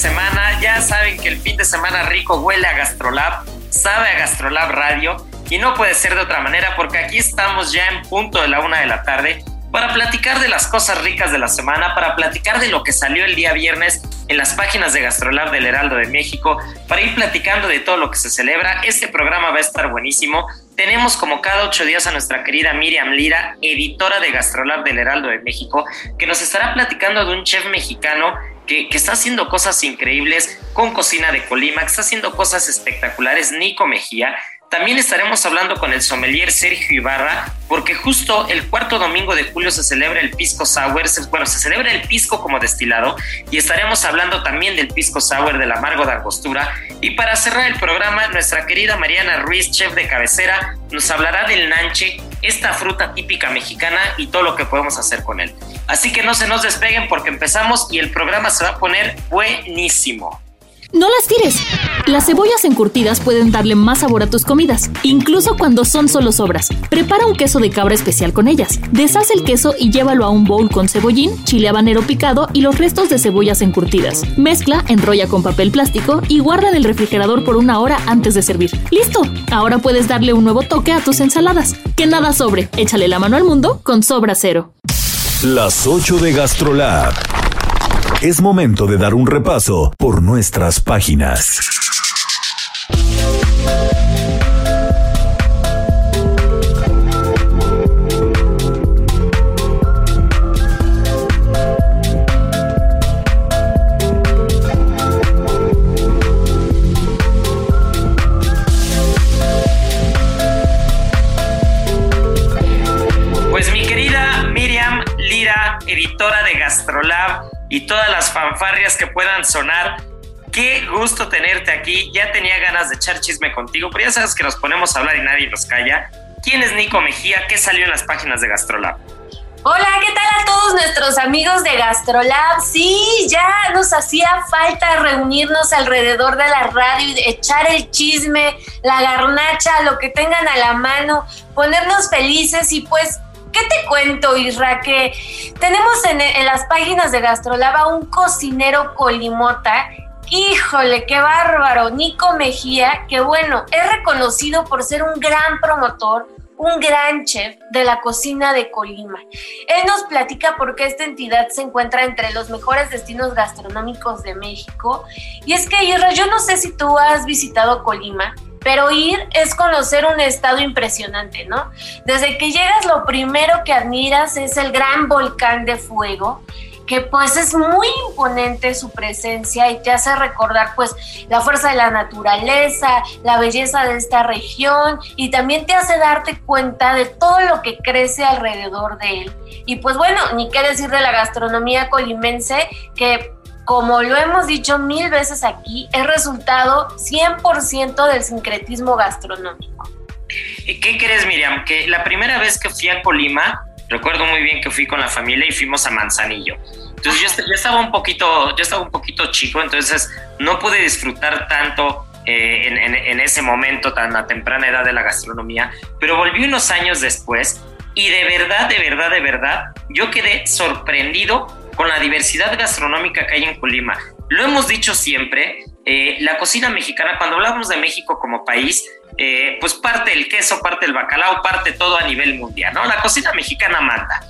Semana, ya saben que el fin de semana rico huele a Gastrolab, sabe a Gastrolab Radio y no puede ser de otra manera porque aquí estamos ya en punto de la una de la tarde para platicar de las cosas ricas de la semana, para platicar de lo que salió el día viernes en las páginas de Gastrolab del Heraldo de México, para ir platicando de todo lo que se celebra. Este programa va a estar buenísimo. Tenemos como cada ocho días a nuestra querida Miriam Lira, editora de Gastrolab del Heraldo de México, que nos estará platicando de un chef mexicano que, está haciendo cosas increíbles con Cocina de Colima, que está haciendo cosas espectaculares, Nico Mejía. También estaremos hablando con el sommelier Sergio Ibarra, porque justo el cuarto domingo de julio se celebra el Pisco Sour, bueno, se celebra el pisco como destilado, y estaremos hablando también del Pisco Sour del amargo de Angostura. Y para cerrar el programa, nuestra querida Mariana Ruiz, chef de cabecera, nos hablará del nanche, esta fruta típica mexicana y todo lo que podemos hacer con él. Así que no se nos despeguen porque empezamos y el programa se va a poner buenísimo. No las tires. Las cebollas encurtidas pueden darle más sabor a tus comidas, incluso cuando son solo sobras. Prepara un queso de cabra especial con ellas. Deshaz el queso y llévalo a un bowl con cebollín, chile habanero picado y los restos de cebollas encurtidas. Mezcla, enrolla con papel plástico y guarda en el refrigerador por una hora antes de servir. ¡Listo! Ahora puedes darle un nuevo toque a tus ensaladas. Que nada sobre. Échale la mano al mundo con Sobra Cero. Las 8 de GastroLab. Es momento de dar un repaso por nuestras páginas. Fanfarrias que puedan sonar, qué gusto tenerte aquí. Ya tenía ganas de echar chisme contigo, pero ya sabes que nos ponemos a hablar y nadie nos calla. ¿Quién es Nico Mejía? ¿Qué salió en las páginas de Gastrolab? Hola, ¿qué tal a todos nuestros amigos de Gastrolab? Sí, ya nos hacía falta reunirnos alrededor de la radio y echar el chisme, la garnacha, lo que tengan a la mano, ponernos felices y pues ¿Qué te cuento, Isra? Que tenemos en, las páginas de Gastrolab a un cocinero colimota. Híjole, qué bárbaro. Nico Mejía, que bueno, es reconocido por ser un gran promotor, un gran chef de la cocina de Colima. Él nos platica por qué esta entidad se encuentra entre los mejores destinos gastronómicos de México. Y es que, Isra, yo no sé si tú has visitado Colima, pero ir es conocer un estado impresionante, ¿no? Desde que llegas lo primero que admiras es el gran volcán de fuego, que pues es muy imponente su presencia y te hace recordar pues la fuerza de la naturaleza, la belleza de esta región y también te hace darte cuenta de todo lo que crece alrededor de él. Y pues bueno, ni qué decir de la gastronomía colimense que como lo hemos dicho mil veces aquí, es resultado 100% del sincretismo gastronómico. ¿Y qué crees, Miriam? Que la primera vez que fui a Colima, recuerdo muy bien que fui con la familia y fuimos a Manzanillo. Entonces yo, estaba un poquito, yo estaba un poquito chico, entonces no pude disfrutar tanto eh, en, ese momento tan a temprana edad de la gastronomía, pero volví unos años después y de verdad, de verdad, de verdad, yo quedé sorprendido con la diversidad gastronómica que hay en Colima. Lo hemos dicho siempre, eh, la cocina mexicana, cuando hablamos de México como país, eh, pues parte el queso, parte el bacalao, parte todo a nivel mundial, ¿no? La cocina mexicana manda.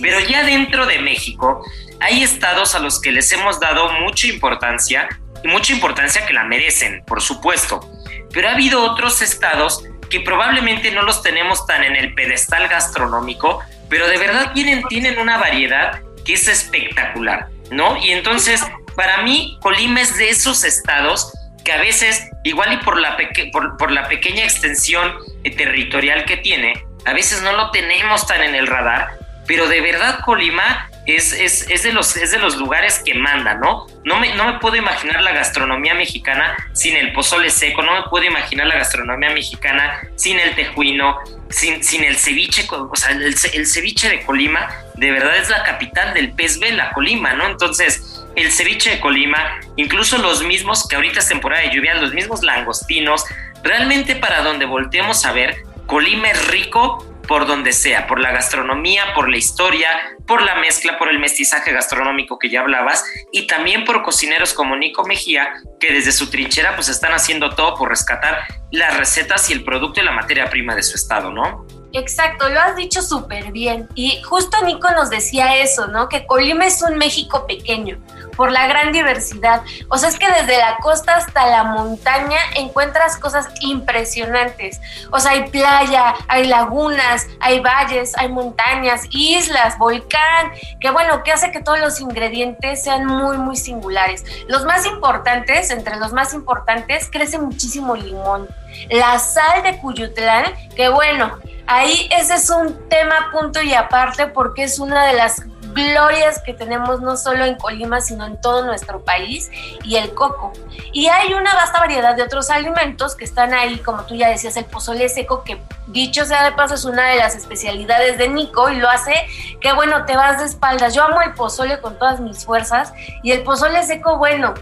Pero ya dentro de México hay estados a los que les hemos dado mucha importancia y mucha importancia que la merecen, por supuesto. Pero ha habido otros estados que probablemente no los tenemos tan en el pedestal gastronómico, pero de verdad tienen, tienen una variedad que es espectacular, ¿no? Y entonces, para mí, Colima es de esos estados que a veces, igual y por la, por, por la pequeña extensión territorial que tiene, a veces no lo tenemos tan en el radar, pero de verdad Colima es, es, es, de los, es de los lugares que manda, ¿no? No me, no me puedo imaginar la gastronomía mexicana sin el pozole seco, no me puedo imaginar la gastronomía mexicana sin el tejuino, sin, sin el ceviche, o sea, el, ceviche de Colima de verdad es la capital del pez vela, Colima, ¿no? Entonces, el ceviche de Colima, incluso los mismos, que ahorita es temporada de lluvia, los mismos langostinos, realmente para donde volteemos a ver, Colima es rico por donde sea, por la gastronomía, por la historia, por la mezcla, por el mestizaje gastronómico que ya hablabas y también por cocineros como Nico Mejía, que desde su trinchera pues están haciendo todo por rescatar las recetas y el producto y la materia prima de su estado, ¿no? Exacto, lo has dicho súper bien. Y justo Nico nos decía eso, ¿no? Que Colima es un México pequeño por la gran diversidad. O sea, es que desde la costa hasta la montaña encuentras cosas impresionantes. O sea, hay playa, hay lagunas, hay valles, hay montañas, islas, volcán, que bueno, que hace que todos los ingredientes sean muy, muy singulares. Los más importantes, entre los más importantes, crece muchísimo limón. La sal de Cuyutlán, que bueno, ahí ese es un tema punto y aparte porque es una de las glorias que tenemos no solo en Colima, sino en todo nuestro país, y el coco. Y hay una vasta variedad de otros alimentos que están ahí, como tú ya decías, el pozole seco, que dicho sea de paso es una de las especialidades de Nico y lo hace que, bueno, te vas de espaldas. Yo amo el pozole con todas mis fuerzas y el pozole seco, bueno,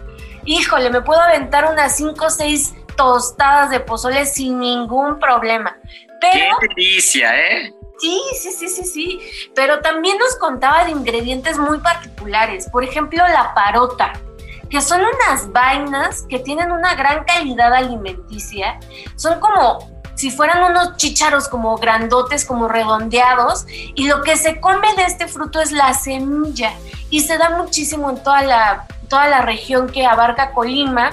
híjole, me puedo aventar unas 5 o 6 tostadas de pozole sin ningún problema. ¡Qué delicia, eh! Sí, sí, sí, sí, sí. Pero también nos contaba de ingredientes muy particulares. Por ejemplo, la parota, que son unas vainas que tienen una gran calidad alimenticia. Son como si fueran unos chícharos como grandotes, como redondeados, y lo que se come de este fruto es la semilla, y se da muchísimo en toda la, toda la región que abarca Colima,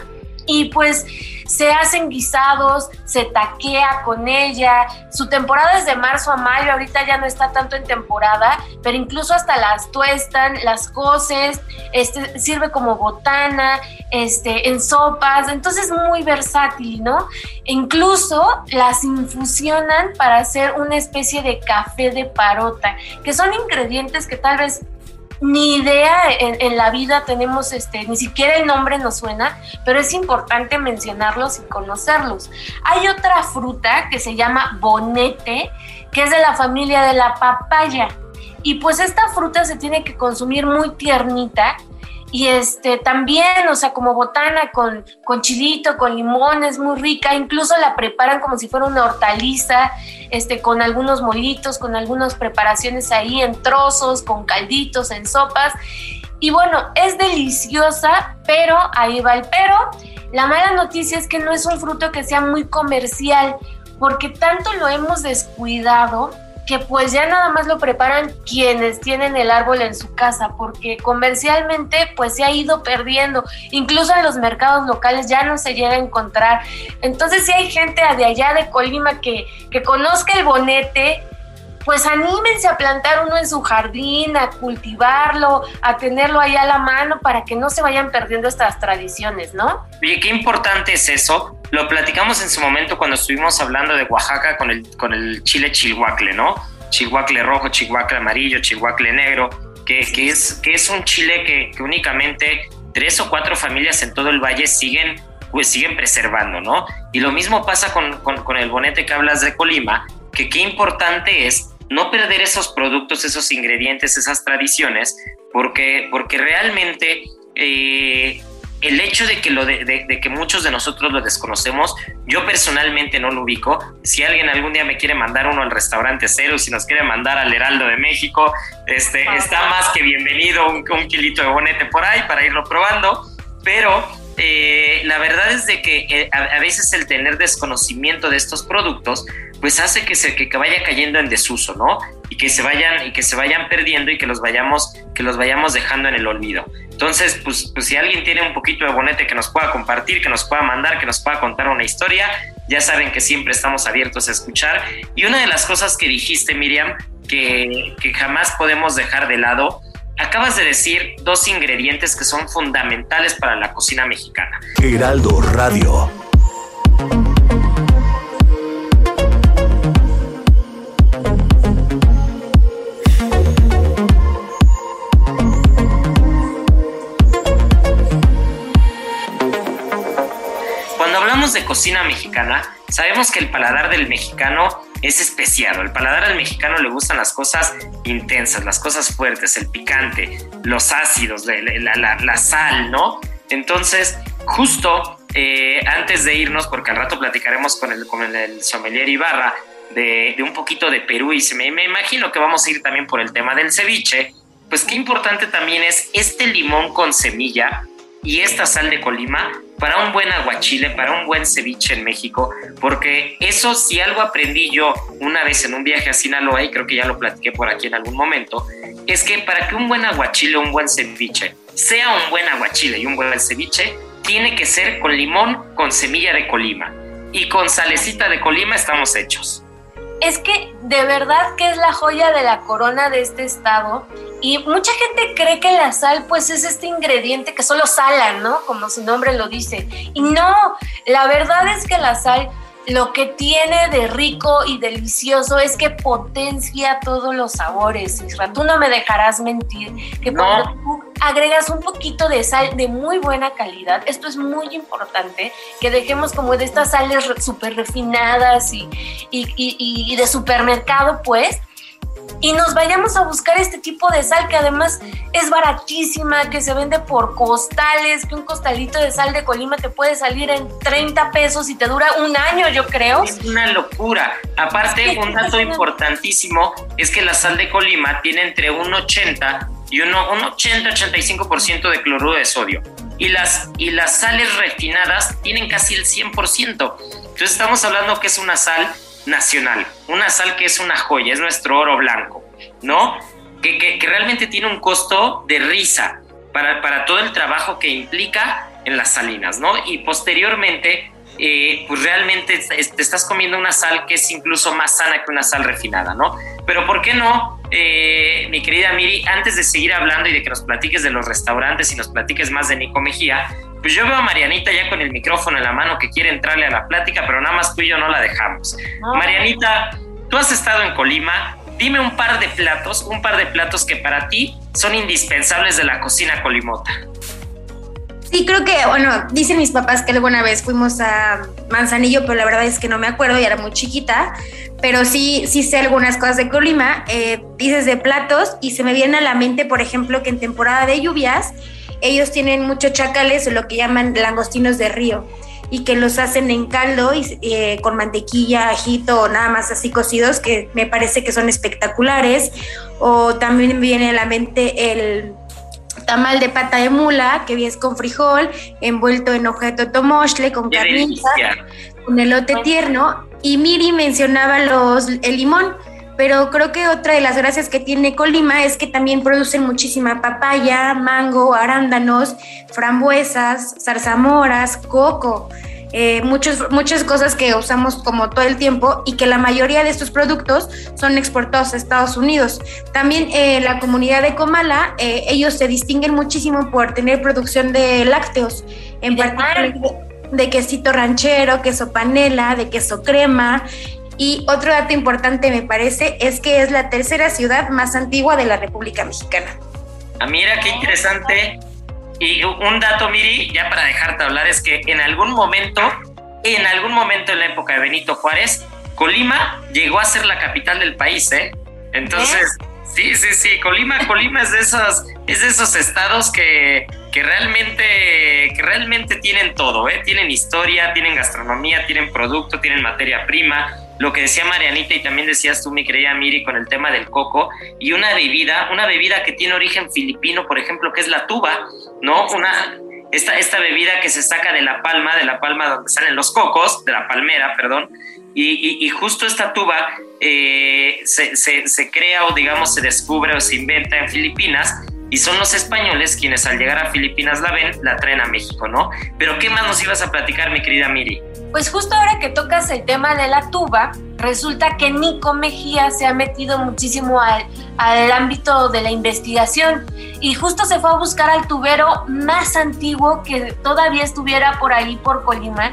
y pues se hacen guisados, se taquea con ella. Su temporada es de marzo a mayo, ahorita ya no está tanto en temporada, pero incluso hasta las tuestan, las coces, este, sirve como botana, este, en sopas, entonces muy versátil, ¿no? incluso las infusionan para hacer una especie de café de parota, que son ingredientes que tal vez ni idea en, la vida tenemos, este, ni siquiera el nombre nos suena, pero es importante mencionarlos y conocerlos. Hay otra fruta que se llama bonete, que es de la familia de la papaya. Y pues esta fruta se tiene que consumir muy tiernita y este también, o sea, como botana con, con chilito, con limón, es muy rica, incluso la preparan como si fuera una hortaliza, este, con algunos molitos, con algunas preparaciones ahí en trozos, con calditos, en sopas. Y bueno, es deliciosa, pero ahí va el pero. La mala noticia es que no es un fruto que sea muy comercial, porque tanto lo hemos descuidado que pues ya nada más lo preparan quienes tienen el árbol en su casa, porque comercialmente pues se ha ido perdiendo, incluso en los mercados locales ya no se llega a encontrar. Entonces si hay gente de allá de Colima que, que conozca el bonete, pues anímense a plantar uno en su jardín, a cultivarlo, a tenerlo ahí a la mano para que no se vayan perdiendo estas tradiciones, ¿no? Oye, qué importante es eso. Lo platicamos en su momento cuando estuvimos hablando de Oaxaca con el, con el chile chihuacle, ¿no? Chihuacle rojo, chihuacle amarillo, chihuacle negro, que, que es, que es un chile que, únicamente tres o cuatro familias en todo el valle siguen pues siguen preservando, ¿no? Y lo mismo pasa con, con, con, el bonete que hablas de Colima, que qué importante es no perder esos productos, esos ingredientes, esas tradiciones, porque, porque realmente eh, el hecho de que, lo de, que muchos de nosotros lo desconocemos, yo personalmente no lo ubico. Si alguien algún día me quiere mandar uno al restaurante Cero, si nos quiere mandar al Heraldo de México, este, está más que bienvenido un, un kilito de bonete por ahí para irlo probando. Pero eh, la verdad es de que eh, a, veces el tener desconocimiento de estos productos, pues hace que se que, vaya cayendo en desuso, ¿no? Y que se vayan y que se vayan perdiendo y que los vayamos que los vayamos dejando en el olvido. Entonces, pues, pues si alguien tiene un poquito de bonete que nos pueda compartir, que nos pueda mandar, que nos pueda contar una historia, ya saben que siempre estamos abiertos a escuchar. Y una de las cosas que dijiste, Miriam, que, jamás podemos dejar de lado Acabas de decir dos ingredientes que son fundamentales para la cocina mexicana. Heraldo Radio. Cocina mexicana, sabemos que el paladar del mexicano es especial. El paladar al mexicano le gustan las cosas intensas, las cosas fuertes, el picante, los ácidos, la, sal, ¿no? Entonces, justo eh, antes de irnos, porque al rato platicaremos con el, con el sommelier Ibarra de, un poquito de Perú y me imagino que vamos a ir también por el tema del ceviche, pues qué importante también es este limón con semilla y esta sal de Colima para un buen aguachile, para un buen ceviche en México, porque eso si algo aprendí yo una vez en un viaje a Sinaloa, y creo que ya lo platiqué por aquí en algún momento, es que para que un buen aguachile o un buen ceviche sea un buen aguachile y un buen ceviche, tiene que ser con limón con semilla de Colima. Y con salecita de Colima estamos hechos es que de verdad que es la joya de la corona de este estado y mucha gente cree que la sal pues es este ingrediente que solo sala, ¿no? Como su nombre lo dice. Y no, la verdad es que la sal lo que tiene de rico y delicioso es que potencia todos los sabores. Isra, tú no me dejarás mentir que cuando tú agregas un poquito de sal de muy buena calidad, esto es muy importante, que dejemos como de estas sales súper refinadas y, y de supermercado, pues, y nos vayamos a buscar este tipo de sal que además es baratísima, que se vende por costales, que un costalito de sal de Colima te puede salir en 30 pesos y te dura un año, yo creo. Es una locura. Aparte, un dato importantísimo es que la sal de Colima tiene entre un 80 y un 80-85% de cloruro de sodio. Y las, y las sales refinadas tienen casi el 100%. Entonces estamos hablando que es una sal nacional, una sal que es una joya, es nuestro oro blanco, ¿no? Que, que, realmente tiene un costo de risa para, para, todo el trabajo que implica en las salinas, ¿no? Y posteriormente, eh, pues realmente te estás comiendo una sal que es incluso más sana que una sal refinada, ¿no? Pero ¿por qué no, eh, mi querida Miri, antes de seguir hablando y de que nos platiques de los restaurantes y nos platiques más de Nico Mejía, pues yo veo a Marianita ya con el micrófono en la mano que quiere entrarle a la plática, pero nada más tú y yo no la dejamos. Marianita, tú has estado en Colima, dime un par de platos, un par de platos que para ti son indispensables de la cocina colimota. Sí, creo que, bueno, dicen mis papás que alguna vez fuimos a Manzanillo, pero la verdad es que no me acuerdo y era muy chiquita, pero sí, sí sé algunas cosas de Colima, eh, dices de platos y se me viene a la mente, por ejemplo, que en temporada de lluvias ellos tienen muchos chacales o lo que llaman langostinos de río y que los hacen en caldo y, eh, con mantequilla, ajito o nada más así cocidos que me parece que son espectaculares. O también viene a la mente el tamal de pata de mula que viene con frijol envuelto en hoja de totomostle con carnita, con elote tierno. Y Miri mencionaba los, el limón pero creo que otra de las gracias que tiene Colima es que también producen muchísima papaya, mango, arándanos, frambuesas, zarzamoras, coco. Eh, muchas cosas que usamos como todo el tiempo y que la mayoría de estos productos son exportados a Estados Unidos. También eh, la comunidad de Comala, eh, ellos se distinguen muchísimo por tener producción de lácteos, en particular de quesito ranchero, queso panela, de queso crema, y otro dato importante me parece es que es la tercera ciudad más antigua de la República Mexicana. Ah, mira, qué interesante. Y un dato, Miri, ya para dejarte hablar, es que en algún momento, en algún momento en la época de Benito Juárez, Colima llegó a ser la capital del país, ¿eh? Entonces, sí, sí, sí, Colima, Colima es de esos, es de esos estados que, que realmente, que realmente tienen todo, ¿eh? Tienen historia, tienen gastronomía, tienen producto, tienen materia prima. Lo que decía Marianita y también decías tú, mi querida Miri, con el tema del coco y una bebida, una bebida que tiene origen filipino, por ejemplo, que es la tuba, ¿no? Una, esta, esta bebida que se saca de la palma, de la palma donde salen los cocos, de la palmera, perdón, y, justo esta tuba eh, se, se, se, crea o digamos se descubre o se inventa en Filipinas y son los españoles quienes al llegar a Filipinas la ven, la traen a México, ¿no? Pero ¿qué más nos ibas a platicar, mi querida Miri? Pues justo ahora que tocas el tema de la tuba, resulta que Nico Mejía se ha metido muchísimo al, al ámbito de la investigación y justo se fue a buscar al tubero más antiguo que todavía estuviera por ahí por Colima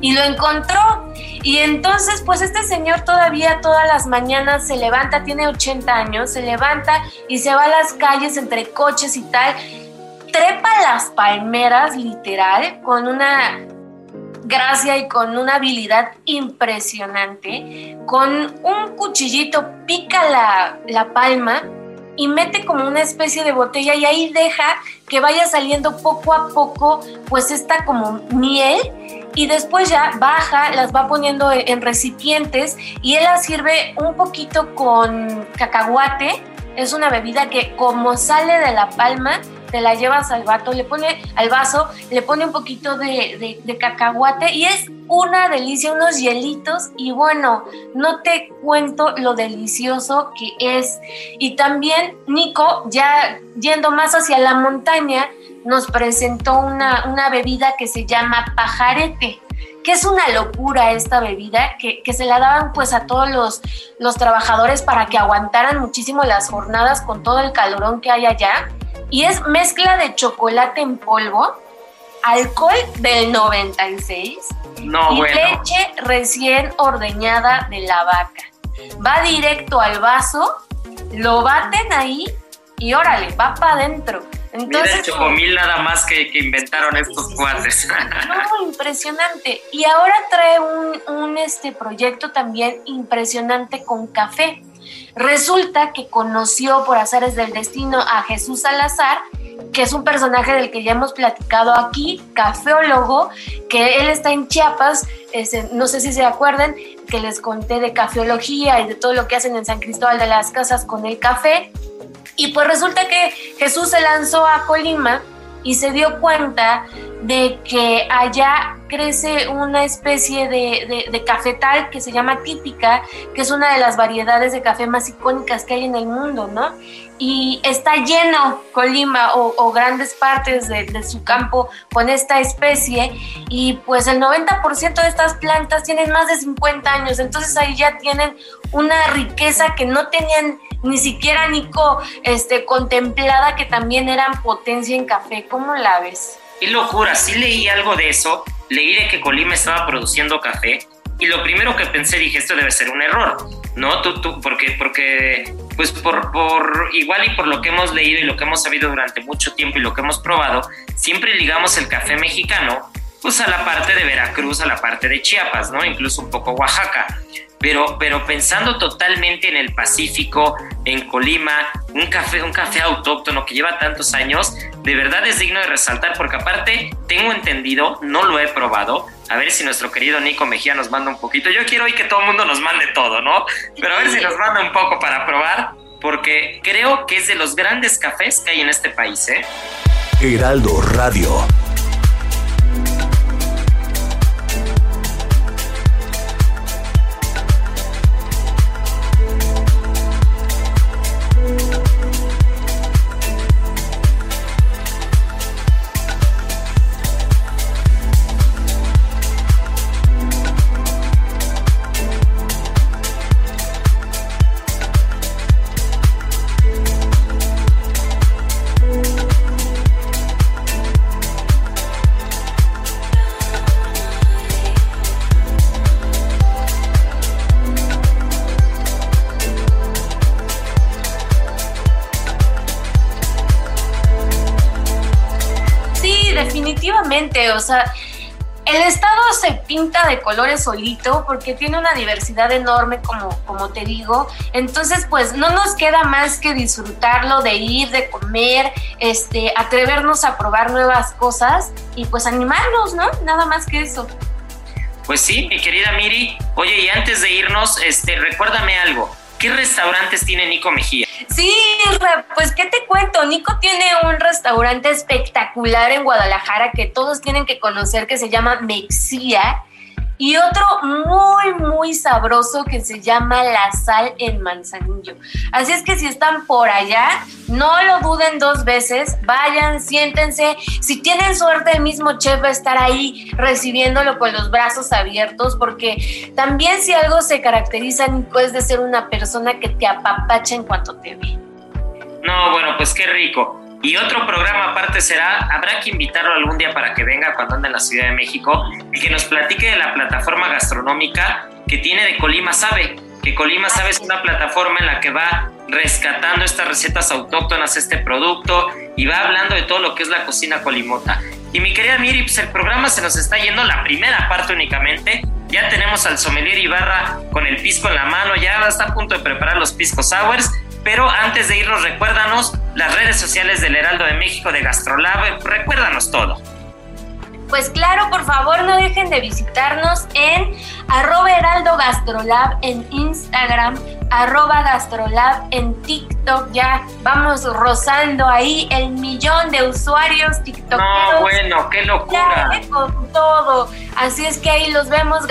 y lo encontró. Y entonces, pues este señor todavía todas las mañanas se levanta, tiene 80 años, se levanta y se va a las calles entre coches y tal, trepa las palmeras literal con una gracia y con una habilidad impresionante, con un cuchillito pica la, la palma y mete como una especie de botella y ahí deja que vaya saliendo poco a poco pues esta como miel y después ya baja, las va poniendo en recipientes y él las sirve un poquito con cacahuate. Es una bebida que como sale de la palma, te la llevas al vato, le pone al vaso, le pone un poquito de, de, cacahuate y es una delicia, unos hielitos y bueno, no te cuento lo delicioso que es. Y también Nico, ya yendo más hacia la montaña, nos presentó una, una bebida que se llama pajarete que es una locura esta bebida, que, que, se la daban pues a todos los, los trabajadores para que aguantaran muchísimo las jornadas con todo el calorón que hay allá. Y es mezcla de chocolate en polvo, alcohol del 96 no, y leche recién ordeñada de la vaca. Va directo al vaso, lo baten ahí y órale, va para adentro. Entonces, Mira el chocomil nada más que, que inventaron estos cuates. No, impresionante. Y ahora trae un, un este proyecto también impresionante con café. Resulta que conoció por azares del destino a Jesús Salazar, que es un personaje del que ya hemos platicado aquí, cafeólogo, que él está en Chiapas, no sé si se acuerdan, que les conté de cafeología y de todo lo que hacen en San Cristóbal de las Casas con el café. Y pues resulta que Jesús se lanzó a Colima y se dio cuenta de que allá crece una especie de, de, cafetal que se llama típica, que es una de las variedades de café más icónicas que hay en el mundo, ¿no? Y está lleno Colima o, o grandes partes de, de, su campo con esta especie y pues el 90% de estas plantas tienen más de 50 años, entonces ahí ya tienen una riqueza que no tenían ni siquiera Nico este, contemplada que también eran potencia en café. ¿Cómo la ves? Qué locura, sí leí algo de eso, leí de que Colima estaba produciendo café y lo primero que pensé dije esto debe ser un error, ¿no? Tú, tú, porque, porque pues por, por igual y por lo que hemos leído y lo que hemos sabido durante mucho tiempo y lo que hemos probado, siempre ligamos el café mexicano pues a la parte de Veracruz, a la parte de Chiapas, ¿no? Incluso un poco Oaxaca pero, pero pensando totalmente en el Pacífico, en Colima, un café, un café autóctono que lleva tantos años, de verdad es digno de resaltar porque aparte tengo entendido, no lo he probado, a ver si nuestro querido Nico Mejía nos manda un poquito. Yo quiero hoy que todo el mundo nos mande todo, ¿no? Pero a ver si nos manda un poco para probar, porque creo que es de los grandes cafés que hay en este país, ¿eh? Heraldo Radio. Colores solito porque tiene una diversidad enorme, como, como te digo. Entonces, pues no nos queda más que disfrutarlo, de ir, de comer, este, atrevernos a probar nuevas cosas y pues animarnos, ¿no? Nada más que eso. Pues sí, mi querida Miri. Oye, y antes de irnos, este, recuérdame algo. ¿Qué restaurantes tiene Nico Mejía? Sí, pues qué te cuento, Nico tiene un restaurante espectacular en Guadalajara que todos tienen que conocer que se llama Mexía y otro muy, muy sabroso que se llama La Sal en Manzanillo. Así es que si están por allá, no lo duden dos veces, vayan, siéntense. Si tienen suerte, el mismo chef va a estar ahí recibiéndolo con los brazos abiertos, porque también si algo se caracteriza, Nico, es de ser una persona que te apapacha en cuanto te ve. No, bueno, pues qué rico. Y otro programa aparte será, habrá que invitarlo algún día para que venga cuando ande en la Ciudad de México y que nos platique de la plataforma gastronómica que tiene de Colima Sabe, que Colima Sabe es una plataforma en la que va rescatando estas recetas autóctonas, este producto y va hablando de todo lo que es la cocina colimota. Y mi querida Miri, pues el programa se nos está yendo la primera parte únicamente. Ya tenemos al sommelier Ibarra con el pisco en la mano, ya está a punto de preparar los pisco sours pero antes de irnos, recuérdanos las redes sociales del Heraldo de México de Gastrolab. Recuérdanos todo. Pues claro, por favor no dejen de visitarnos en arroba heraldo gastrolab en Instagram, arroba gastrolab en TikTok. Ya vamos rozando ahí el millón de usuarios TikTok. No, bueno, qué locura. Ya, con todo. Así es que ahí los vemos,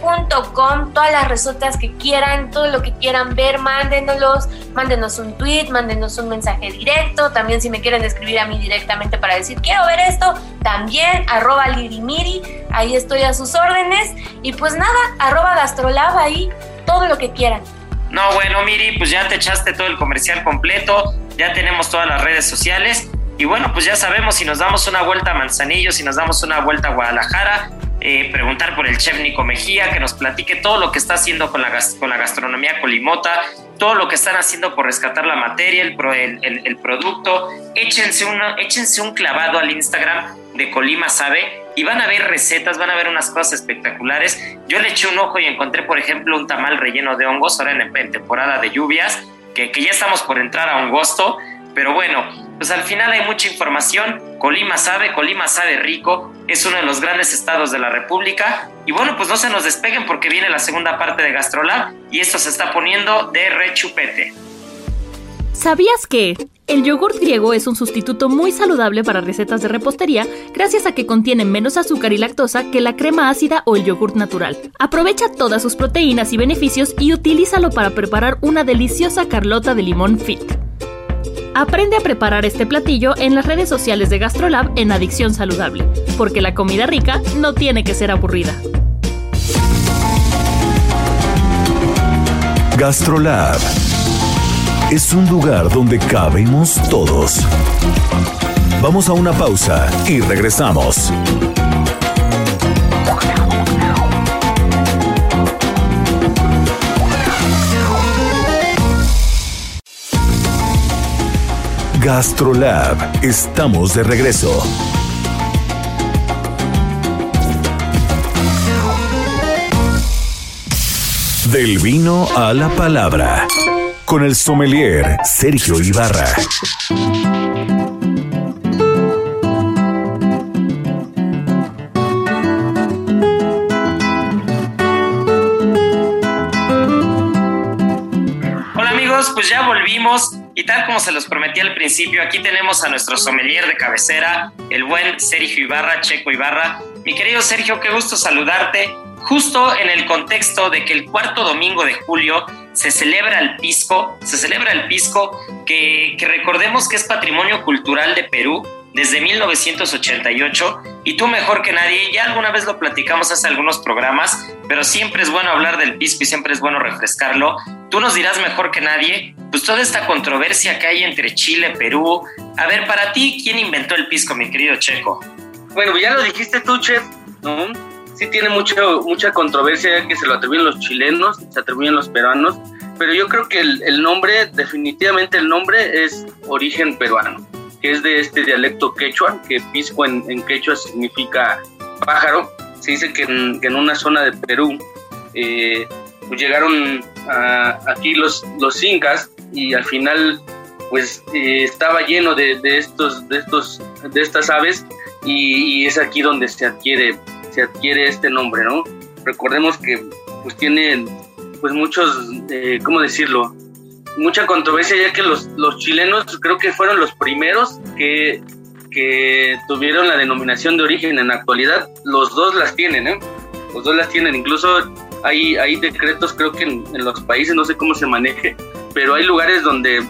gastrolabweb.com, todas las resultas que quieran, todo lo que quieran ver, mándenos, mándenos un tweet, mándenos un mensaje directo. También si me quieren escribir a mí directamente para decir quiero ver esto, también arroba lirimiri, ahí estoy a sus órdenes. Y pues nada, arroba gastrolab ahí, todo lo que quieran. No, bueno, Miri, pues ya te echaste todo el comercial completo, ya tenemos todas las redes sociales. Y bueno, pues ya sabemos si nos damos una vuelta a Manzanillo, si nos damos una vuelta a Guadalajara, eh, preguntar por el chef Nico Mejía, que nos platique todo lo que está haciendo con la, con la gastronomía colimota, todo lo que están haciendo por rescatar la materia, el, el, el, producto. Échense, una, échense un clavado al Instagram de Colima Sabe y van a ver recetas, van a ver unas cosas espectaculares. Yo le eché un ojo y encontré, por ejemplo, un tamal relleno de hongos, ahora en, en temporada de lluvias, que, que, ya estamos por entrar a agosto, pero bueno, pues al final hay mucha información. Colima sabe, Colima sabe rico, es uno de los grandes estados de la República. Y bueno, pues no se nos despeguen porque viene la segunda parte de Gastrolab y esto se está poniendo de rechupete. ¿Sabías que el yogurt griego es un sustituto muy saludable para recetas de repostería gracias a que contiene menos azúcar y lactosa que la crema ácida o el yogurt natural? Aprovecha todas sus proteínas y beneficios y utilízalo para preparar una deliciosa carlota de limón fit. Aprende a preparar este platillo en las redes sociales de Gastrolab en Adicción Saludable, porque la comida rica no tiene que ser aburrida. Gastrolab es un lugar donde cabemos todos. Vamos a una pausa y regresamos. Gastrolab, estamos de regreso. Del vino a la palabra con el sommelier Sergio Ibarra. Hola amigos, pues ya volvimos y tal como se los prometí al principio, aquí tenemos a nuestro sommelier de cabecera, el buen Sergio Ibarra, Checo Ibarra. Mi querido Sergio, qué gusto saludarte justo en el contexto de que el cuarto domingo de julio se celebra el pisco, se celebra el pisco que, recordemos que es patrimonio cultural de Perú desde 1988 y tú mejor que nadie, ya alguna vez lo platicamos hace algunos programas, pero siempre es bueno hablar del pisco y siempre es bueno refrescarlo. Tú nos dirás mejor que nadie, pues toda esta controversia que hay entre Chile, Perú. A ver, para ti, ¿quién inventó el pisco, mi querido Checo? Bueno, ya lo dijiste tú, chef, ¿no? sí tiene mucho, mucha controversia que se lo atribuyen los chilenos, se atribuyen los peruanos, pero yo creo que el, nombre, definitivamente el nombre es origen peruano, que es de este dialecto quechua, que pisco en, quechua significa pájaro. Se dice que en, una zona de Perú eh, pues llegaron aquí los, los incas y al final pues eh, estaba lleno de, estos, de, estos, de estas aves y, es aquí donde se adquiere, se adquiere este nombre, ¿no? Recordemos que pues tiene pues muchos, eh, ¿cómo decirlo? Mucha controversia ya que los, los chilenos creo que fueron los primeros que, que tuvieron la denominación de origen en la actualidad. Los dos las tienen, ¿eh? Los dos las tienen. Incluso hay, hay decretos, creo que en, en los países, no sé cómo se maneje, pero hay lugares donde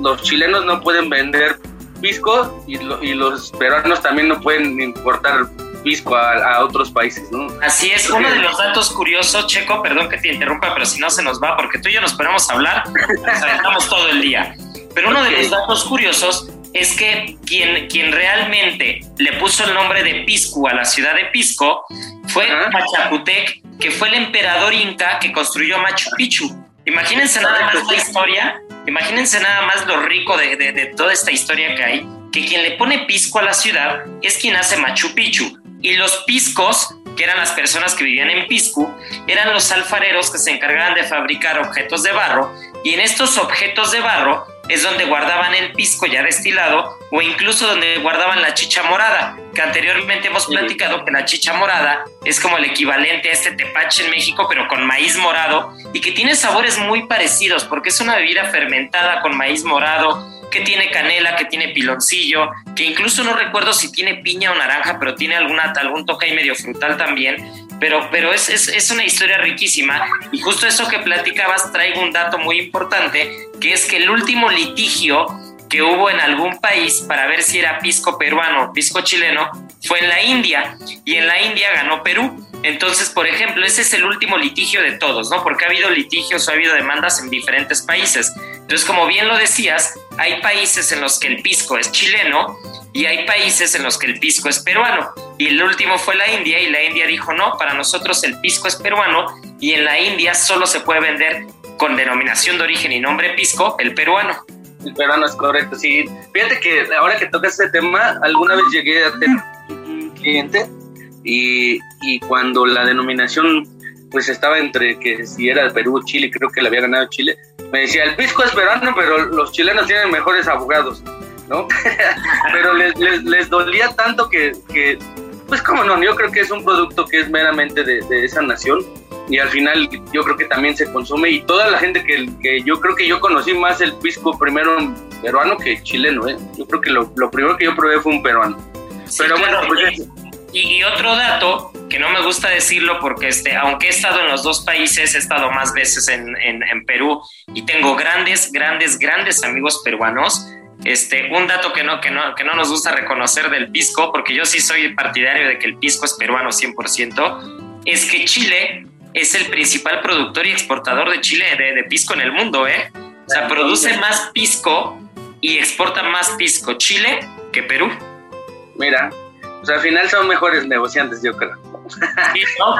los chilenos no pueden vender pisco y, los peruanos también no pueden importar pisco a, otros países, ¿no? Así es, uno de los datos curiosos, Checo, perdón que te interrumpa, pero si no se nos va, porque tú y yo nos ponemos a hablar, nos aventamos todo el día. Pero uno de los datos curiosos es que quien, quien realmente le puso el nombre de Pisco a la ciudad de Pisco fue Pachacutec, que fue el emperador inca que construyó Machu Picchu. Imagínense nada más la historia Imagínense nada más lo rico de, toda esta historia que hay, que quien le pone pisco a la ciudad es quien hace Machu Picchu. Y los piscos, que eran las personas que vivían en Piscu, eran los alfareros que se encargaban de fabricar objetos de barro. Y en estos objetos de barro es donde guardaban el pisco ya destilado o incluso donde guardaban la chicha morada, que anteriormente hemos platicado que la chicha morada es como el equivalente a este tepache en México, pero con maíz morado y que tiene sabores muy parecidos porque es una bebida fermentada con maíz morado que tiene canela, que tiene piloncillo, que incluso no recuerdo si tiene piña o naranja, pero tiene alguna, algún toque ahí medio frutal también. Pero, pero es, es, es una historia riquísima y justo eso que platicabas traigo un dato muy importante, que es que el último litigio que hubo en algún país para ver si era pisco peruano o pisco chileno fue en la India y en la India ganó Perú. Entonces, por ejemplo, ese es el último litigio de todos, ¿no? Porque ha habido litigios o ha habido demandas en diferentes países. Entonces, como bien lo decías, hay países en los que el pisco es chileno y hay países en los que el pisco es peruano. Y el último fue la India y la India dijo, no, para nosotros el pisco es peruano y en la India solo se puede vender con denominación de origen y nombre pisco el peruano. El peruano es correcto, sí. Fíjate que ahora que toca este tema, alguna vez llegué a tener un cliente y, y cuando la denominación pues estaba entre que si era Perú o Chile, creo que le había ganado Chile, me decía, el pisco es peruano, pero los chilenos tienen mejores abogados, ¿no? pero les, les, les, dolía tanto que, que, pues cómo no, yo creo que es un producto que es meramente de, de esa nación y al final yo creo que también se consume y toda la gente que, que yo creo que yo conocí más el pisco primero peruano que chileno, ¿eh? Yo creo que lo, lo primero que yo probé fue un peruano. Pero bueno, pues... Y, otro dato que no me gusta decirlo porque este, aunque he estado en los dos países, he estado más veces en, en, Perú y tengo grandes, grandes, grandes amigos peruanos. Este, un dato que no, que, no, que no nos gusta reconocer del pisco, porque yo sí soy partidario de que el pisco es peruano 100%, es que Chile es el principal productor y exportador de Chile de, pisco en el mundo, ¿eh? O sea, produce más pisco y exporta más pisco Chile que Perú. Mira, pues al final son mejores negociantes, yo creo. no,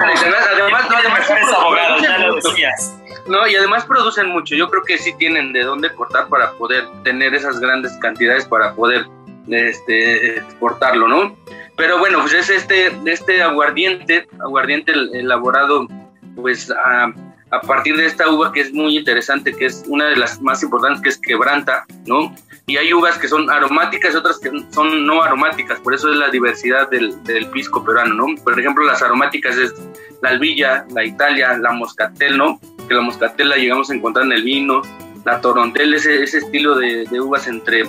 No, y además producen mucho. Yo creo que sí tienen de dónde cortar para poder tener esas grandes cantidades para poder este, exportarlo, ¿no? Pero bueno, pues es este, este aguardiente, aguardiente elaborado pues a, partir de esta uva que es muy interesante, que es una de las más importantes, que es quebranta, ¿no? Y hay uvas que son aromáticas y otras que son no aromáticas, por eso es la diversidad del, pisco peruano, ¿no? Por ejemplo, las aromáticas es la albilla, la italia, la moscatel, ¿no? Que la moscatel la llegamos a encontrar en el vino, la torontel, ese, ese estilo de, de uvas entre,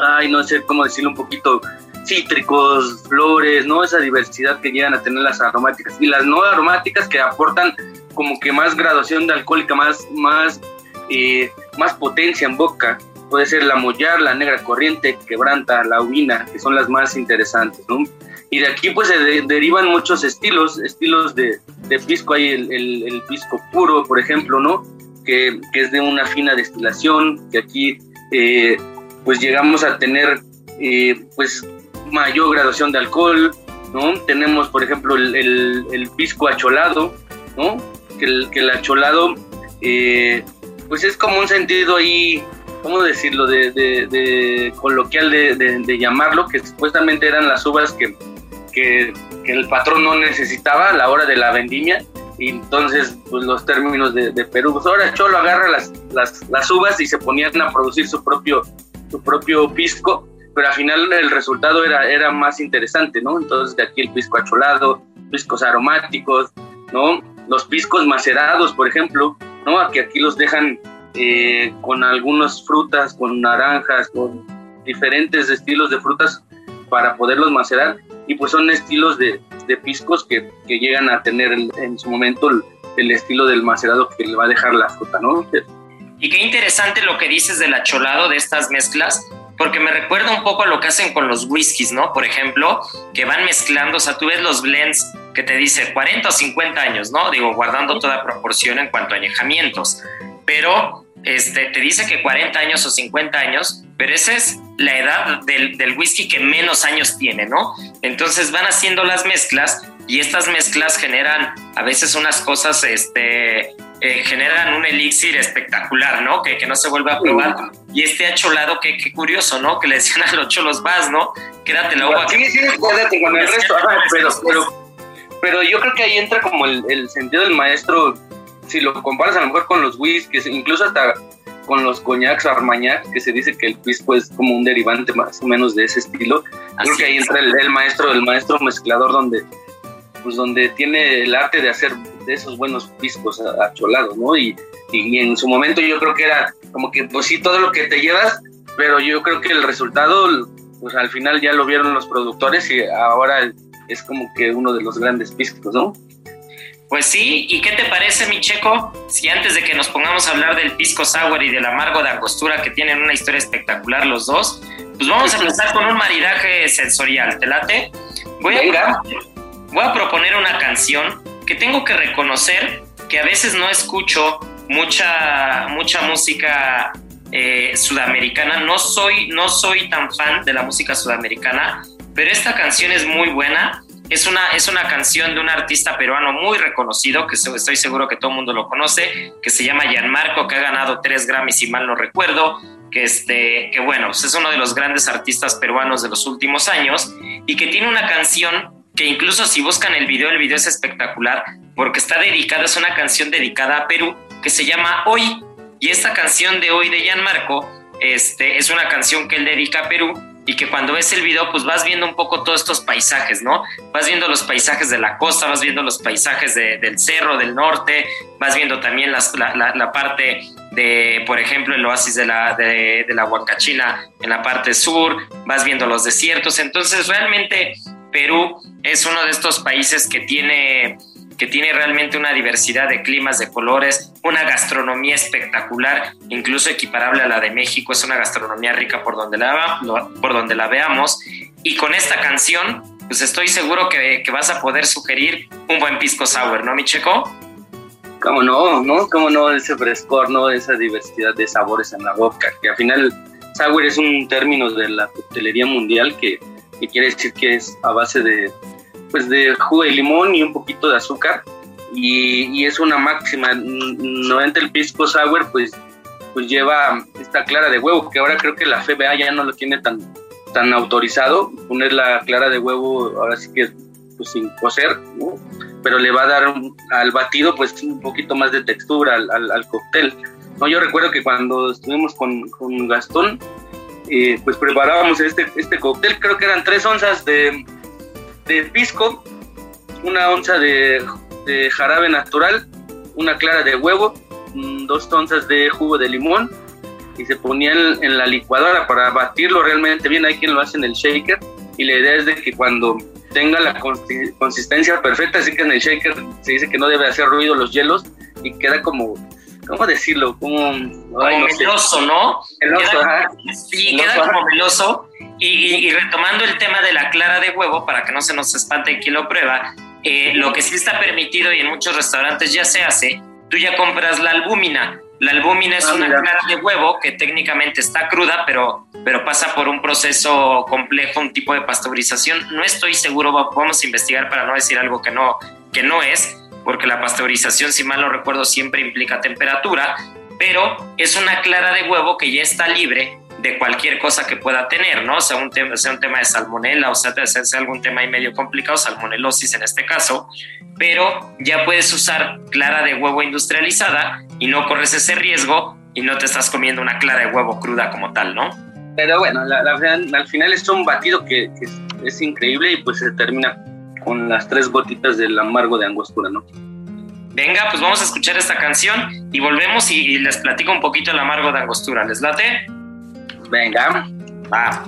ay, no sé cómo decirlo, un poquito cítricos, flores, ¿no? Esa diversidad que llegan a tener las aromáticas. Y las no aromáticas que aportan como que más graduación de alcohólica, más, más, eh, más potencia en boca. Puede ser la mollar, la negra corriente, quebranta, la uvina, que son las más interesantes, ¿no? Y de aquí pues se derivan muchos estilos, estilos de, de pisco. Hay el, el, pisco puro, por ejemplo, ¿no? Que, que, es de una fina destilación, que aquí eh, pues llegamos a tener eh, pues mayor graduación de alcohol, ¿no? Tenemos, por ejemplo, el, el, pisco acholado, ¿no? Que el, que el acholado, eh, pues es como un sentido ahí, ¿cómo decirlo?, de, de, coloquial de, de, llamarlo, que supuestamente eran las uvas que, que, que el patrón no necesitaba a la hora de la vendimia y entonces pues los términos de, Perú, pues ahora Cholo agarra las, las, las, uvas y se ponían a producir su propio, su propio pisco, pero al final el resultado era, era más interesante, ¿no? Entonces de aquí el pisco acholado, piscos aromáticos, ¿no? Los piscos macerados, por ejemplo, ¿no? Aquí, aquí los dejan eh, con algunas frutas, con naranjas, con diferentes estilos de frutas para poderlos macerar y pues son estilos de, de piscos que, que, llegan a tener en, su momento el, estilo del macerado que le va a dejar la fruta, ¿no? Y qué interesante lo que dices del acholado de estas mezclas, porque me recuerda un poco a lo que hacen con los whiskies, ¿no? Por ejemplo, que van mezclando, o sea, tú ves los blends que te dice 40 o 50 años, ¿no? Digo, guardando toda proporción en cuanto a añejamientos, pero este, te dice que 40 años o 50 años, pero esa es la edad del, del, whisky que menos años tiene, ¿no? Entonces van haciendo las mezclas y estas mezclas generan a veces unas cosas, este, eh, generan un elixir espectacular, ¿no? Que, que, no se vuelve a probar. Y este acholado, qué, qué curioso, ¿no? Que le decían a los cholos, vas, ¿no? Quédate la uva. Sí, sí, quédate con el resto. pero, pero, pero yo creo que ahí entra como el, el sentido del maestro si lo comparas a lo mejor con los whiskies, incluso hasta con los coñacs o que se dice que el pisco es como un derivante más o menos de ese estilo. Creo que ahí entra el, maestro, el maestro mezclador donde, pues donde tiene el arte de hacer de esos buenos piscos acholados, ¿no? Y, y, en su momento yo creo que era como que, pues sí, todo lo que te llevas, pero yo creo que el resultado, pues al final ya lo vieron los productores y ahora es como que uno de los grandes piscos, ¿no? Pues sí, ¿y qué te parece, mi checo? Si antes de que nos pongamos a hablar del pisco sour y del amargo de angostura que tienen una historia espectacular los dos, pues vamos a empezar con un maridaje sensorial, ¿te late? Voy a, voy a proponer una canción que tengo que reconocer que a veces no escucho mucha, mucha música eh, sudamericana, no soy, no soy tan fan de la música sudamericana, pero esta canción es muy buena es una, es una canción de un artista peruano muy reconocido, que estoy seguro que todo el mundo lo conoce, que se llama Gianmarco, que ha ganado tres Grammys, si mal no recuerdo, que, este, que bueno, pues es uno de los grandes artistas peruanos de los últimos años y que tiene una canción que incluso si buscan el video, el video es espectacular, porque está dedicada, es una canción dedicada a Perú, que se llama Hoy. Y esta canción de Hoy de Gianmarco este, es una canción que él dedica a Perú y que cuando ves el video pues vas viendo un poco todos estos paisajes, ¿no? Vas viendo los paisajes de la costa, vas viendo los paisajes del cerro, del norte, vas viendo también la, parte de, por ejemplo, el oasis de la, de, de la Huancachina en la parte sur, vas viendo los desiertos, entonces realmente Perú es uno de estos países que tiene que tiene realmente una diversidad de climas, de colores, una gastronomía espectacular, incluso equiparable a la de México, es una gastronomía rica por donde la, por donde la veamos. Y con esta canción, pues estoy seguro que, que vas a poder sugerir un buen pisco sour, ¿no, mi checo? Cómo no, ¿no? Cómo no ese frescor, ¿no? Esa diversidad de sabores en la boca, que al final sour es un término de la coctelería mundial que, que quiere decir que es a base de pues de jugo de limón y un poquito de azúcar. Y, es una máxima. 90 el pisco sour pues pues lleva esta clara de huevo que ahora creo que la FBA ya no lo tiene tan tan autorizado. Poner la clara de huevo ahora sí que pues sin cocer pero le va a dar al batido pues un poquito más de textura al, al, cóctel. No yo recuerdo que cuando estuvimos con, con Gastón eh, pues preparábamos este este cóctel creo que eran tres onzas de de pisco, una onza de, jarabe natural, una clara de huevo, mm, dos onzas de jugo de limón y se ponía en, la licuadora para batirlo realmente bien. Hay quien lo hace en el shaker y la idea es de que cuando tenga la consistencia perfecta, así que en el shaker se dice que no debe hacer ruido los hielos y queda como, ¿cómo decirlo? Como, meloso, ¿no? Meloso, Sí, queda como meloso y, retomando el tema de la clara de huevo, para que no se nos espante quien lo prueba, eh, lo que sí está permitido y en muchos restaurantes ya se hace, tú ya compras la albúmina. La albúmina es ah, una clara de huevo que técnicamente está cruda, pero, pero pasa por un proceso complejo, un tipo de pasteurización. No estoy seguro, vamos a investigar para no decir algo que no, que no es, porque la pasteurización, si mal no recuerdo, siempre implica temperatura, pero es una clara de huevo que ya está libre de cualquier cosa que pueda tener, ¿no? Sea un, tema, sea un tema de salmonela o sea, sea algún tema ahí medio complicado, salmonelosis en este caso, pero ya puedes usar clara de huevo industrializada y no corres ese riesgo y no te estás comiendo una clara de huevo cruda como tal, ¿no? Pero bueno, al final es un batido que, es, increíble y pues se termina con las tres gotitas del amargo de angostura, ¿no? Venga, pues vamos a escuchar esta canción y volvemos y, les platico un poquito el amargo de angostura. ¿Les late? Venga. Va.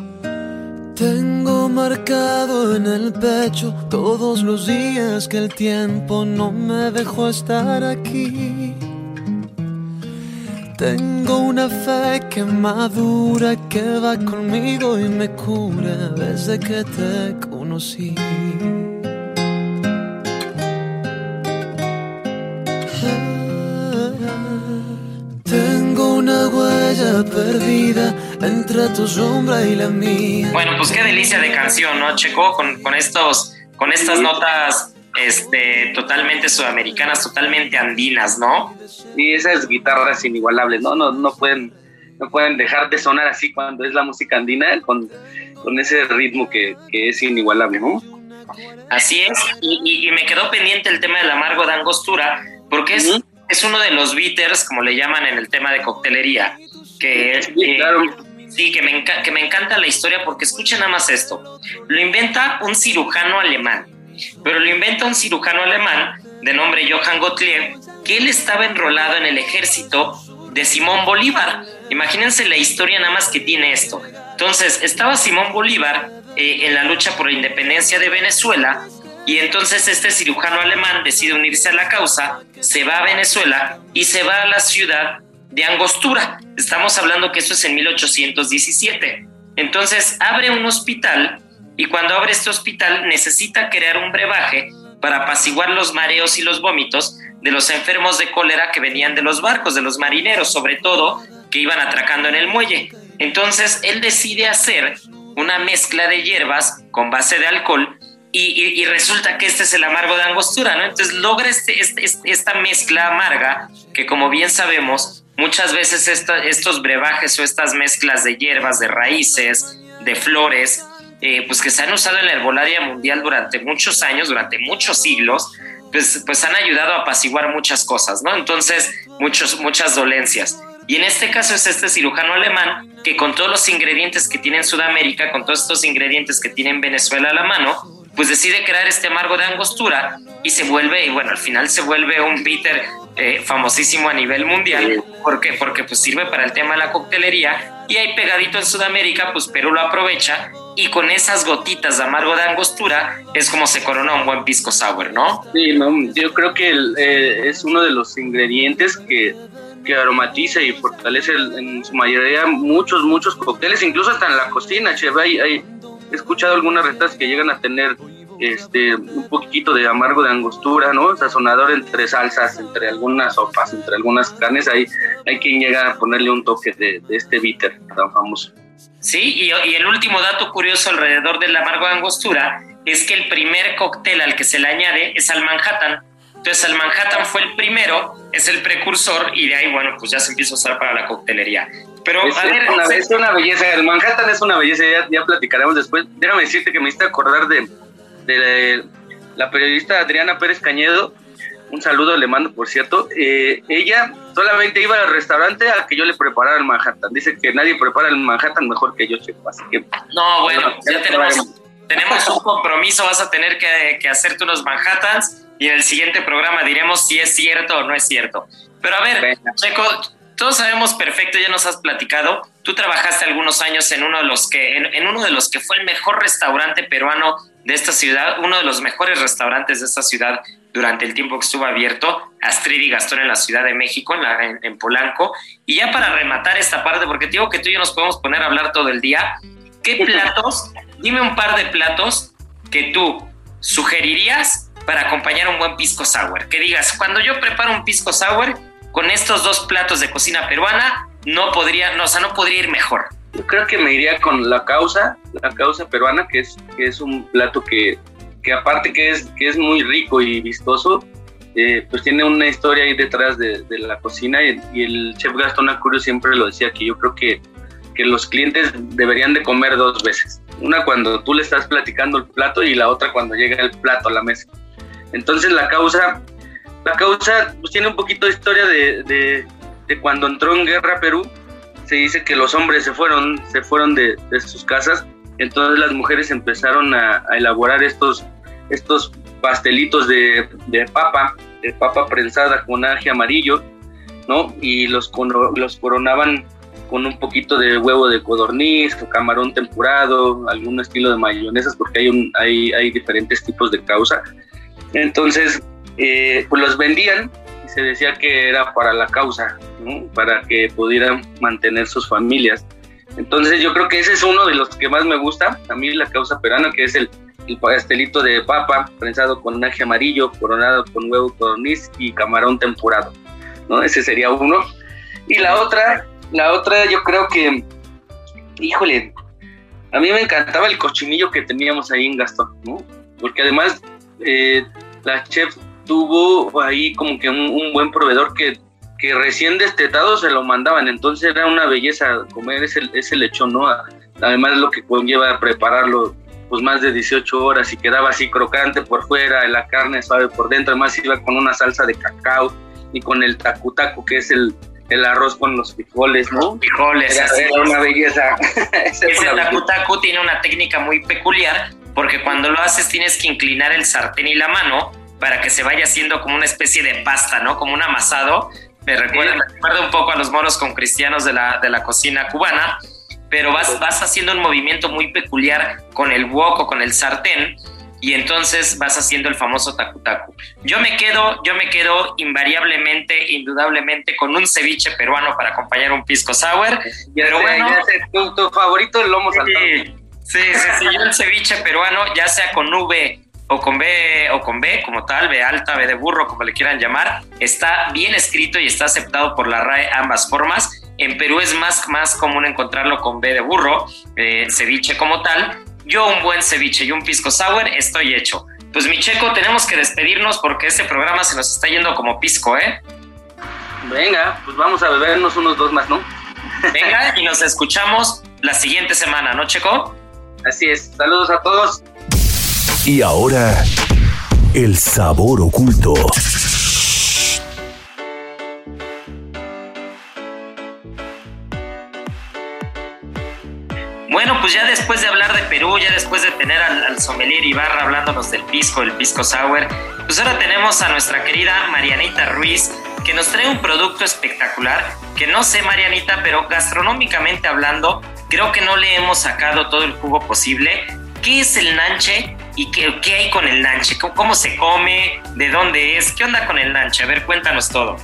Tengo marcado en el pecho todos los días que el tiempo no me dejó estar aquí. Tengo una fe que madura, que va conmigo y me cura desde que te conocí. Tengo una huella perdida entre tu sombra y la mía. Bueno, pues qué delicia de canción, ¿no, Checo? Con, con estos, con estas notas este, totalmente sudamericanas, totalmente andinas, ¿no? Y esas guitarras inigualables, ¿no? No, no, pueden, no pueden dejar de sonar así cuando es la música andina, con, con ese ritmo que, que, es inigualable, ¿no? Así es, y, y, me quedó pendiente el tema del amargo de angostura, porque es, es uno de los bitters, como le llaman en el tema de coctelería, que, sí, claro. Sí que, me que me encanta la historia, porque escuchen nada más esto, lo inventa un cirujano alemán, pero lo inventa un cirujano alemán de nombre Johann Gottlieb, que él estaba enrolado en el ejército de Simón Bolívar. Imagínense la historia nada más que tiene esto. Entonces, estaba Simón Bolívar eh, en la lucha por la independencia de Venezuela y entonces este cirujano alemán decide unirse a la causa, se va a Venezuela y se va a la ciudad de Angostura. Estamos hablando que eso es en 1817. Entonces abre un hospital y cuando abre este hospital necesita crear un brebaje para apaciguar los mareos y los vómitos de los enfermos de cólera que venían de los barcos, de los marineros, sobre todo, que iban atracando en el muelle. Entonces él decide hacer una mezcla de hierbas con base de alcohol y, resulta que este es el amargo de angostura, ¿no? Entonces logra este, este, este esta mezcla amarga que como bien sabemos, muchas veces estos brebajes o estas mezclas de hierbas, de raíces, de flores, eh, pues que se han usado en la herbolaria mundial durante muchos años, durante muchos siglos, pues, pues han ayudado a apaciguar muchas cosas, ¿no? Entonces, muchos, muchas dolencias. Y en este caso es este cirujano alemán que con todos los ingredientes que tiene en Sudamérica, con todos estos ingredientes que tiene en Venezuela a la mano, pues decide crear este amargo de angostura y se vuelve, y bueno, al final se vuelve un bitter eh, famosísimo a nivel mundial. ¿Por qué? Porque pues sirve para el tema de la coctelería y ahí pegadito en Sudamérica, pues Perú lo aprovecha y con esas gotitas de amargo de angostura es como se corona un buen pisco sour, ¿no? Sí, yo creo que eh, es uno de los ingredientes que, que aromatiza y fortalece en su mayoría muchos, muchos cócteles, incluso hasta en la cocina, chef. Hay, he escuchado algunas recetas que llegan a tener este, un poquito de amargo de angostura, ¿no? Sazonador entre salsas, entre algunas sopas, entre algunas carnes. Ahí hay quien llega a ponerle un toque de, de este bitter tan famoso. Sí, y, el último dato curioso alrededor del amargo de angostura es que el primer cóctel al que se le añade es al Manhattan. Entonces el Manhattan fue el primero, es el precursor y de ahí, bueno, pues ya se empieza a usar para la coctelería. Pero es, una, belleza, el Manhattan es una belleza, ya, platicaremos después. Déjame decirte que me hiciste acordar de, de la periodista Adriana Pérez Cañedo, un saludo le mando, por cierto. Eh, ella solamente iba al restaurante a que yo le preparara el Manhattan. Dice que nadie prepara el Manhattan mejor que yo, chico. Así que. No, bueno, ya, tenemos, tenemos un compromiso. Vas a tener que, que, hacerte unos Manhattans y en el siguiente programa diremos si es cierto o no es cierto. Pero a ver, Checo, todos sabemos perfecto, ya nos has platicado. Tú trabajaste algunos años en uno de los que, en uno de los que fue el mejor restaurante peruano de esta ciudad, uno de los mejores restaurantes de esta ciudad durante el tiempo que estuvo abierto, Astrid y Gastón en la Ciudad de México, en, la, en, Polanco. Y ya para rematar esta parte, porque te digo que tú y yo nos podemos poner a hablar todo el día, ¿qué platos, dime un par de platos que tú sugerirías para acompañar un buen pisco sour? Que digas, cuando yo preparo un pisco sour, con estos dos platos de cocina peruana, no podría, no, o sea, no podría ir mejor. Yo creo que me iría con la causa, la causa peruana, que es, que es un plato que, que aparte que es, que es muy rico y vistoso, eh, pues tiene una historia ahí detrás de, la cocina y, el chef Gastón Acurio siempre lo decía que yo creo que, que los clientes deberían de comer dos veces. Una cuando tú le estás platicando el plato y la otra cuando llega el plato a la mesa. Entonces la causa, la causa pues, tiene un poquito de historia de, de, cuando entró en guerra Perú. Se dice que los hombres se fueron, se fueron de, de sus casas, entonces las mujeres empezaron a, elaborar estos, estos pastelitos de, de, papa, de papa prensada con aje amarillo, ¿no? Y los, los coronaban con un poquito de huevo de codorniz, camarón temporado, algún estilo de mayonesas, porque hay, un, hay, hay diferentes tipos de causa. Entonces, eh, pues los vendían y se decía que era para la causa, para que pudieran mantener sus familias. Entonces yo creo que ese es uno de los que más me gusta, a mí la causa peruana, que es el, el pastelito de papa prensado con aje amarillo, coronado con huevo codorniz y camarón temporado. ¿no? Ese sería uno. Y la otra, la otra yo creo que, híjole, a mí me encantaba el cochinillo que teníamos ahí en Gastón, ¿no? Porque además eh, la chef tuvo ahí como que un, buen proveedor que, que, recién destetado se lo mandaban, entonces era una belleza comer ese, ese lechón, ¿no? Además lo que conlleva prepararlo pues más de 18 horas y quedaba así crocante por fuera, la carne suave por dentro, además iba con una salsa de cacao y con el tacu que es el, el arroz con los frijoles, ¿no? Frijoles, era, una belleza. Ese tacu tiene una técnica muy peculiar porque cuando lo haces tienes que inclinar el sartén y la mano para que se vaya haciendo como una especie de pasta, ¿no? Como un amasado. Me recuerda, me recuerda un poco a los moros con cristianos de la, de la cocina cubana, pero vas, vas haciendo un movimiento muy peculiar con el wok o con el sartén y entonces vas haciendo el famoso tacu tacu. Yo me quedo, yo me quedo invariablemente, indudablemente con un ceviche peruano para acompañar un pisco sour. pero bueno, tu, favorito el lomo saltado. Sí, sí, sí, yo el ceviche peruano, ya sea con V o con B o con B como tal, B alta, B de burro, como le quieran llamar, está bien escrito y está aceptado por la RAE ambas formas. En Perú es más, más común encontrarlo con B de burro, eh, ceviche como tal, yo un buen ceviche y un pisco sour estoy hecho. Pues mi checo, tenemos que despedirnos porque este programa se nos está yendo como pisco, ¿eh? Venga, pues vamos a bebernos unos dos más, ¿no? Venga, y nos escuchamos la siguiente semana, ¿no, Checo? Así es. Saludos a todos. Y ahora, el sabor oculto. Bueno, pues ya después de hablar de Perú, ya después de tener al, sommelier Ibarra hablándonos del pisco, el pisco sour, pues ahora tenemos a nuestra querida Marianita Ruiz, que nos trae un producto espectacular, que no sé Marianita, pero gastronómicamente hablando, creo que no le hemos sacado todo el jugo posible. ¿Qué es el nanche y qué, qué hay con el nanche? ¿Cómo, ¿Cómo se come? ¿De dónde es? ¿Qué onda con el nanche? A ver, cuéntanos todo.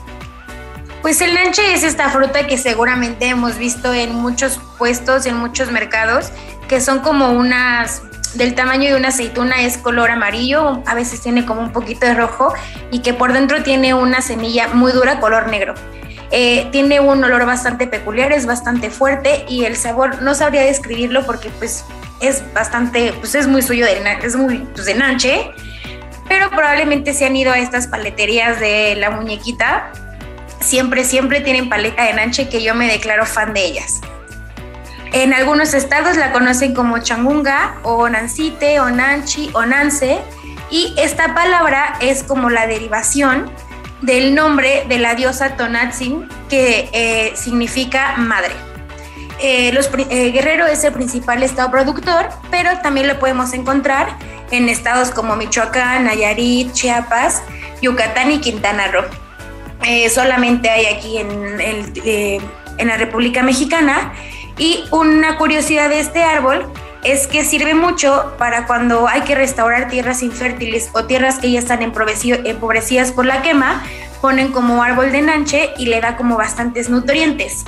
Pues el nanche es esta fruta que seguramente hemos visto en muchos puestos, en muchos mercados, que son como unas del tamaño de una aceituna, es color amarillo, a veces tiene como un poquito de rojo y que por dentro tiene una semilla muy dura, color negro. Eh, tiene un olor bastante peculiar, es bastante fuerte y el sabor no sabría describirlo porque pues es bastante, pues es muy suyo, de, es muy pues, de nanche, pero probablemente se han ido a estas paleterías de la muñequita siempre, siempre tienen paleta de nanche que yo me declaro fan de ellas. En algunos estados la conocen como changunga o nancite o nanchi o nance y esta palabra es como la derivación del nombre de la diosa Tonatzin que eh, significa madre. Eh, los, eh, Guerrero es el principal estado productor, pero también lo podemos encontrar en estados como Michoacán, Nayarit, Chiapas, Yucatán y Quintana Roo. Solamente hay aquí en, eh, en la República Mexicana. Y una curiosidad de este árbol es que sirve mucho para cuando hay que restaurar tierras infértiles o tierras que ya están empobrecidas por la quema, ponen como árbol de nanche y le da como bastantes nutrientes.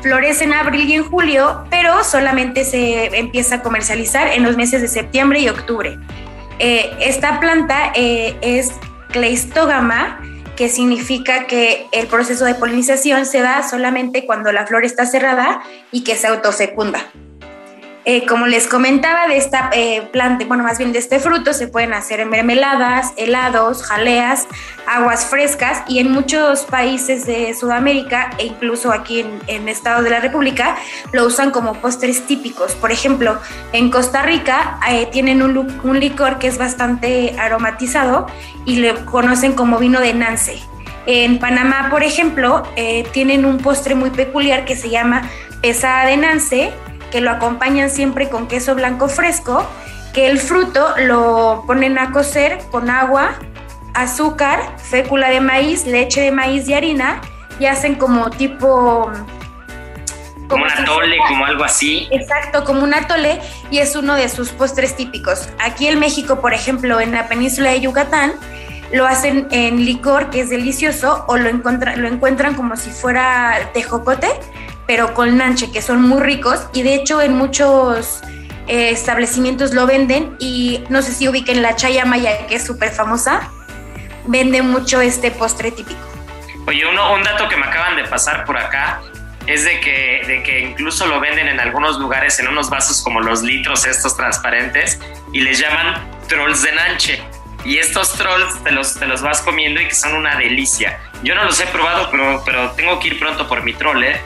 Florece en abril y en julio, pero solamente se empieza a comercializar en los meses de septiembre y octubre. Eh, esta planta es Cleistogama que significa que el proceso de polinización se da solamente cuando la flor está cerrada y que se autofecunda. Eh, como les comentaba, de esta eh, planta, bueno, más bien de este fruto, se pueden hacer mermeladas, helados, jaleas, aguas frescas y en muchos países de Sudamérica e incluso aquí en, en Estados de la República lo usan como postres típicos. Por ejemplo, en Costa Rica eh, tienen un, un licor que es bastante aromatizado y le conocen como vino de Nance. En Panamá, por ejemplo, tienen un postre muy peculiar que se llama pesada de Nance que lo acompañan siempre con queso blanco fresco, que el fruto lo ponen a cocer con agua, azúcar, fécula de maíz, leche de maíz y harina y hacen como tipo... Como un atole, como algo así. Exacto, como un atole y es uno de sus postres típicos. Aquí en México, por ejemplo, en la península de Yucatán, lo hacen en licor, que es delicioso, o lo, lo encuentran como si fuera tejocote, pero con nanche, que son muy ricos y de hecho en muchos eh, establecimientos lo venden y no sé si ubiquen la chaya maya, que es súper famosa, vende mucho este postre típico. Oye, uno, un dato que me acaban de pasar por acá es de que, de que incluso lo venden en algunos lugares en unos vasos como los litros estos transparentes y les llaman trolls de nanche. Y estos trolls te los, te los vas comiendo y que son una delicia. Yo no los he probado, pero, pero tengo que ir pronto por mi troll, ¿eh?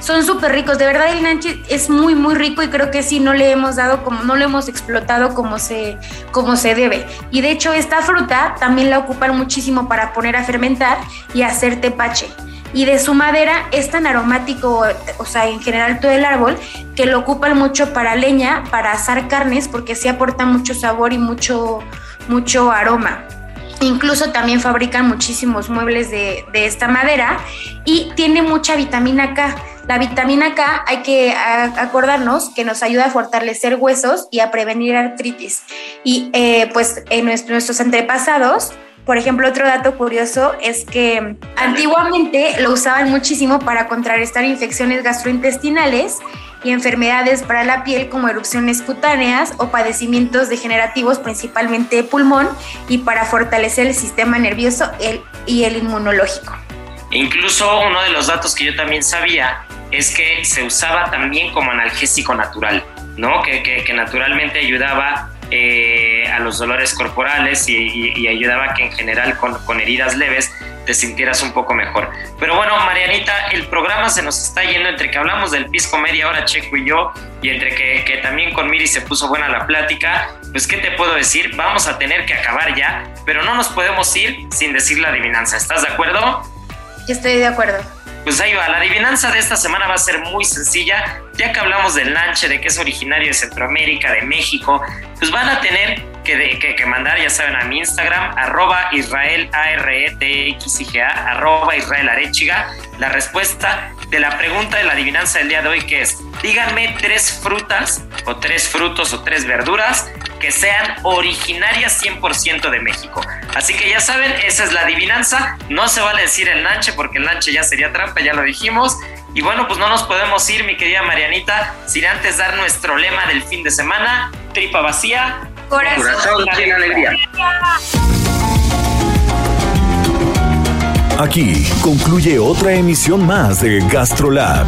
Son súper ricos. De verdad el nanche es muy, muy rico y creo que sí no le hemos dado como, no lo hemos explotado como se, como se debe. Y de hecho esta fruta también la ocupan muchísimo para poner a fermentar y hacer tepache. Y de su madera es tan aromático, o sea, en general todo el árbol, que lo ocupan mucho para leña, para asar carnes, porque sí aporta mucho sabor y mucho, mucho aroma. Incluso también fabrican muchísimos muebles de, de esta madera y tiene mucha vitamina K. La vitamina K hay que acordarnos que nos ayuda a fortalecer huesos y a prevenir artritis. Y eh, pues en nuestros antepasados, por ejemplo, otro dato curioso es que antiguamente lo usaban muchísimo para contrarrestar infecciones gastrointestinales y enfermedades para la piel como erupciones cutáneas o padecimientos degenerativos, principalmente pulmón, y para fortalecer el sistema nervioso y el inmunológico. Incluso uno de los datos que yo también sabía es que se usaba también como analgésico natural, ¿no? Que, que, naturalmente ayudaba eh, a los dolores corporales y, ayudaba a que en general con, con, heridas leves te sintieras un poco mejor. Pero bueno, Marianita, el programa se nos está yendo entre que hablamos del pisco media hora, Checo y yo, y entre que, que también con Miri se puso buena la plática, pues ¿qué te puedo decir? Vamos a tener que acabar ya, pero no nos podemos ir sin decir la adivinanza. ¿Estás de acuerdo? Estoy de acuerdo. Pues ahí va, la adivinanza de esta semana va a ser muy sencilla, ya que hablamos del lanche, de que es originario de Centroamérica, de México, pues van a tener que, que, mandar, ya saben, a mi Instagram, arroba Israel A R E T X I G A, arroba Israel Arechiga, la respuesta de la pregunta de la adivinanza del día de hoy, que es, díganme tres frutas o tres frutos o tres verduras que sean originarias 100% de México. Así que ya saben, esa es la adivinanza. No se vale decir el lanche porque el lanche ya sería trampa, ya lo dijimos. Y bueno, pues no nos podemos ir, mi querida Marianita, sin antes dar nuestro lema del fin de semana, tripa vacía, corazón, corazón sin alegría. Aquí concluye otra emisión más de GastroLab,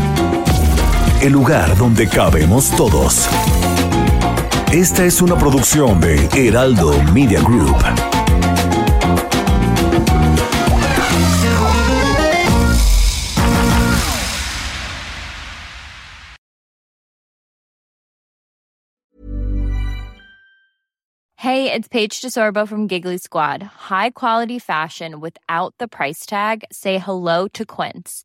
el lugar donde cabemos todos. Esta es una producción de Heraldo Media Group. Hey, it's Paige DeSorbo from Giggly Squad. High quality fashion without the price tag. Say hello to Quince.